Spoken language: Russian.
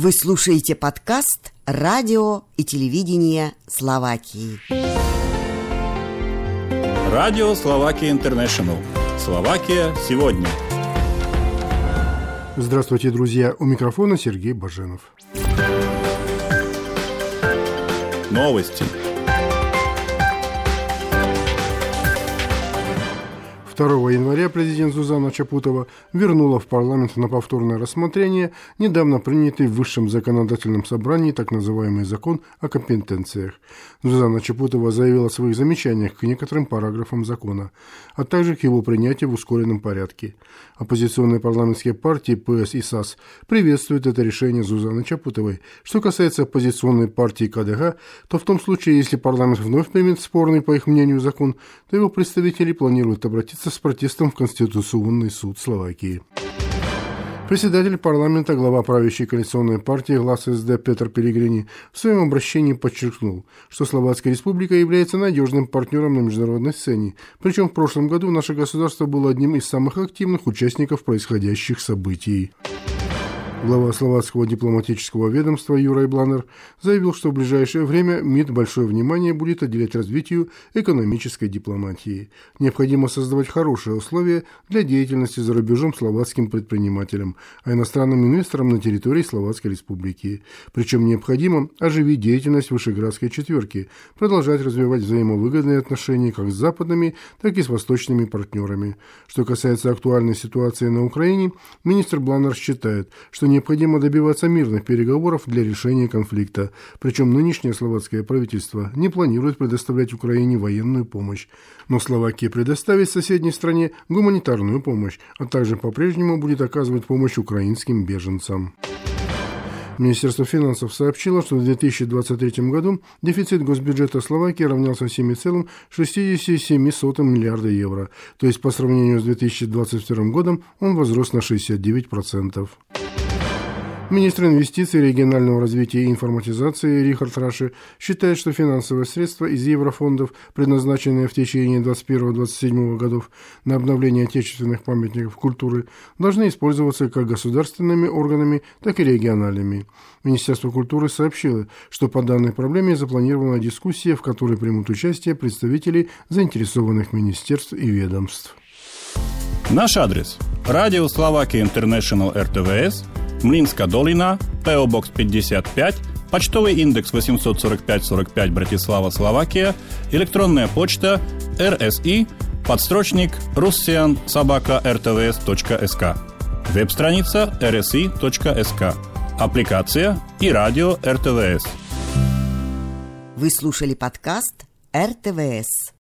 Вы слушаете подкаст «Радио и телевидение Словакии». Радио Словакия Интернешнл. Словакия сегодня. Здравствуйте, друзья. У микрофона Сергей Баженов. Новости. 2 января президент Зузана Чапутова вернула в парламент на повторное рассмотрение недавно принятый в Высшем законодательном собрании так называемый закон о компетенциях. Зузана Чапутова заявила о своих замечаниях к некоторым параграфам закона, а также к его принятию в ускоренном порядке. Оппозиционные парламентские партии ПС и САС приветствуют это решение Зузаны Чапутовой. Что касается оппозиционной партии КДГ, то в том случае, если парламент вновь примет спорный, по их мнению, закон, то его представители планируют обратиться обратиться с протестом в Конституционный суд Словакии. Председатель парламента, глава правящей коалиционной партии «Глаз СД» Петр Перегрини в своем обращении подчеркнул, что Словацкая республика является надежным партнером на международной сцене, причем в прошлом году наше государство было одним из самых активных участников происходящих событий. Глава словацкого дипломатического ведомства Юрай Бланер заявил, что в ближайшее время МИД большое внимание будет уделять развитию экономической дипломатии. Необходимо создавать хорошие условия для деятельности за рубежом словацким предпринимателям, а иностранным инвесторам на территории Словацкой Республики. Причем необходимо оживить деятельность Вышеградской четверки, продолжать развивать взаимовыгодные отношения как с западными, так и с восточными партнерами. Что касается актуальной ситуации на Украине, министр Бланер считает, что необходимо добиваться мирных переговоров для решения конфликта. Причем нынешнее словацкое правительство не планирует предоставлять Украине военную помощь. Но Словакия предоставит соседней стране гуманитарную помощь, а также по-прежнему будет оказывать помощь украинским беженцам. Министерство финансов сообщило, что в 2023 году дефицит госбюджета Словакии равнялся 7,67 миллиарда евро, то есть по сравнению с 2022 годом он возрос на 69%. Министр инвестиций, регионального развития и информатизации Рихард Раши считает, что финансовые средства из еврофондов, предназначенные в течение 2021-2027 годов на обновление отечественных памятников культуры, должны использоваться как государственными органами, так и региональными. Министерство культуры сообщило, что по данной проблеме запланирована дискуссия, в которой примут участие представители заинтересованных министерств и ведомств. Наш адрес – Радио Словакия Интернешнл РТВС – Млинска долина, ПО Бокс 55, почтовый индекс 845-45 Братислава, Словакия, электронная почта rsi подстрочник russian собака rtvs.sk, веб-страница rsi.sk, аппликация и радио РТВС. Вы слушали подкаст РТВС.